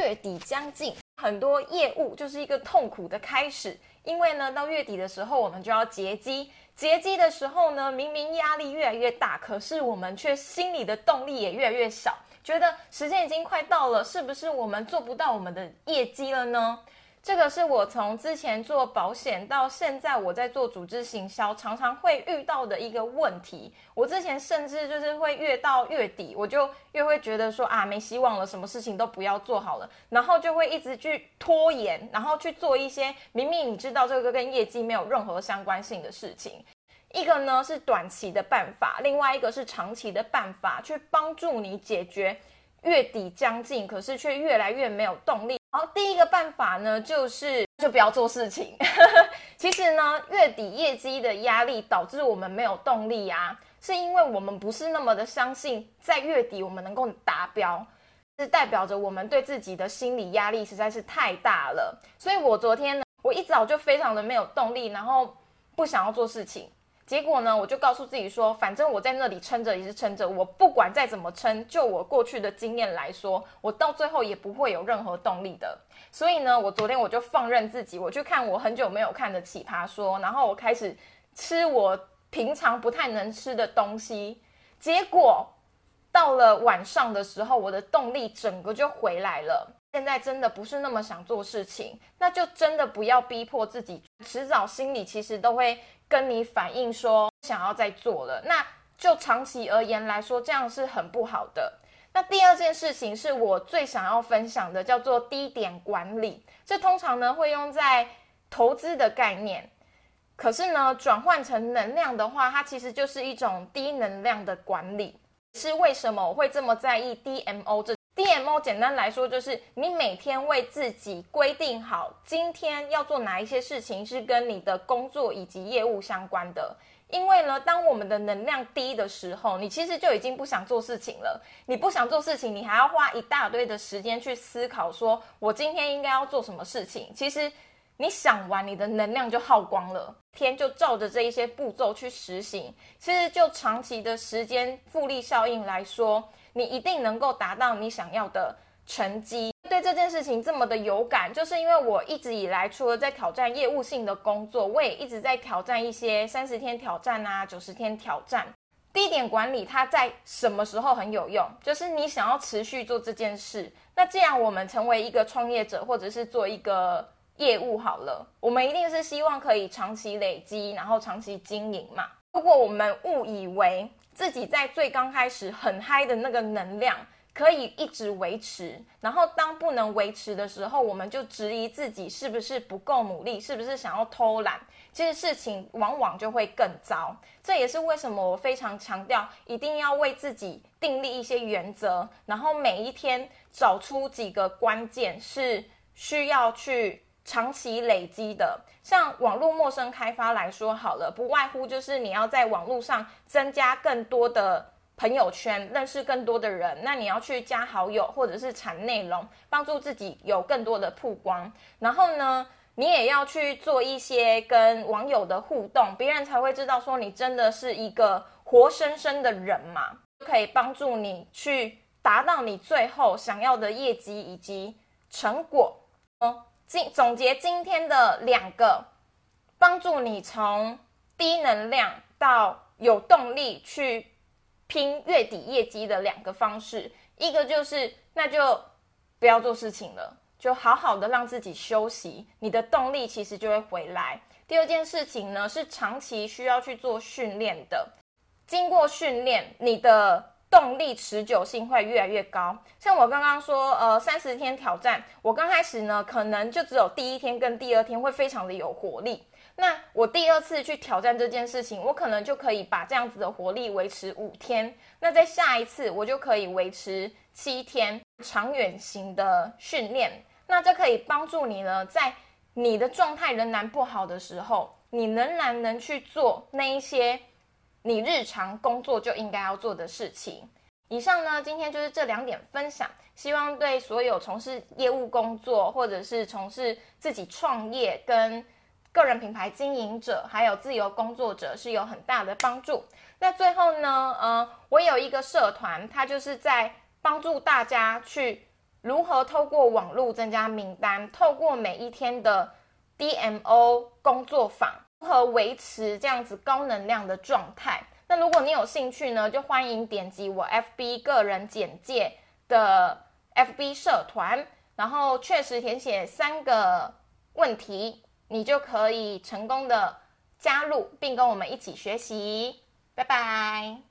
月底将近，很多业务就是一个痛苦的开始，因为呢，到月底的时候，我们就要结机。结机的时候呢，明明压力越来越大，可是我们却心里的动力也越来越少，觉得时间已经快到了，是不是我们做不到我们的业绩了呢？这个是我从之前做保险到现在我在做组织行销，常常会遇到的一个问题。我之前甚至就是会越到月底，我就越会觉得说啊没希望了，什么事情都不要做好了，然后就会一直去拖延，然后去做一些明明你知道这个跟业绩没有任何相关性的事情。一个呢是短期的办法，另外一个是长期的办法，去帮助你解决月底将近，可是却越来越没有动力。好，第一个办法呢，就是就不要做事情。其实呢，月底业绩的压力导致我们没有动力啊，是因为我们不是那么的相信在月底我们能够达标，是代表着我们对自己的心理压力实在是太大了。所以我昨天呢，我一早就非常的没有动力，然后不想要做事情。结果呢，我就告诉自己说，反正我在那里撑着也是撑着，我不管再怎么撑，就我过去的经验来说，我到最后也不会有任何动力的。所以呢，我昨天我就放任自己，我去看我很久没有看的《奇葩说》，然后我开始吃我平常不太能吃的东西。结果到了晚上的时候，我的动力整个就回来了。现在真的不是那么想做事情，那就真的不要逼迫自己，迟早心里其实都会。跟你反映说想要再做了，那就长期而言来说，这样是很不好的。那第二件事情是我最想要分享的，叫做低点管理。这通常呢会用在投资的概念，可是呢转换成能量的话，它其实就是一种低能量的管理。是为什么我会这么在意 DMO 这简单来说，就是你每天为自己规定好今天要做哪一些事情，是跟你的工作以及业务相关的。因为呢，当我们的能量低的时候，你其实就已经不想做事情了。你不想做事情，你还要花一大堆的时间去思考，说我今天应该要做什么事情。其实你想完，你的能量就耗光了。天就照着这一些步骤去实行，其实就长期的时间复利效应来说。你一定能够达到你想要的成绩。对这件事情这么的有感，就是因为我一直以来除了在挑战业务性的工作，我也一直在挑战一些三十天挑战啊、九十天挑战。地点管理它在什么时候很有用？就是你想要持续做这件事。那既然我们成为一个创业者，或者是做一个业务好了，我们一定是希望可以长期累积，然后长期经营嘛。如果我们误以为，自己在最刚开始很嗨的那个能量可以一直维持，然后当不能维持的时候，我们就质疑自己是不是不够努力，是不是想要偷懒。其实事情往往就会更糟。这也是为什么我非常强调一定要为自己订立一些原则，然后每一天找出几个关键是需要去。长期累积的，像网络陌生开发来说好了，不外乎就是你要在网络上增加更多的朋友圈，认识更多的人。那你要去加好友，或者是产内容，帮助自己有更多的曝光。然后呢，你也要去做一些跟网友的互动，别人才会知道说你真的是一个活生生的人嘛，可以帮助你去达到你最后想要的业绩以及成果哦。今总结今天的两个帮助你从低能量到有动力去拼月底业绩的两个方式，一个就是那就不要做事情了，就好好的让自己休息，你的动力其实就会回来。第二件事情呢是长期需要去做训练的，经过训练，你的。动力持久性会越来越高。像我刚刚说，呃，三十天挑战，我刚开始呢，可能就只有第一天跟第二天会非常的有活力。那我第二次去挑战这件事情，我可能就可以把这样子的活力维持五天。那在下一次，我就可以维持七天。长远型的训练，那这可以帮助你呢，在你的状态仍然不好的时候，你仍然能去做那一些。你日常工作就应该要做的事情。以上呢，今天就是这两点分享，希望对所有从事业务工作，或者是从事自己创业跟个人品牌经营者，还有自由工作者是有很大的帮助。那最后呢，呃，我有一个社团，它就是在帮助大家去如何透过网络增加名单，透过每一天的 DMO 工作坊，如何维持这样子高能量的状态。那如果你有兴趣呢，就欢迎点击我 FB 个人简介的 FB 社团，然后确实填写三个问题，你就可以成功的加入，并跟我们一起学习。拜拜。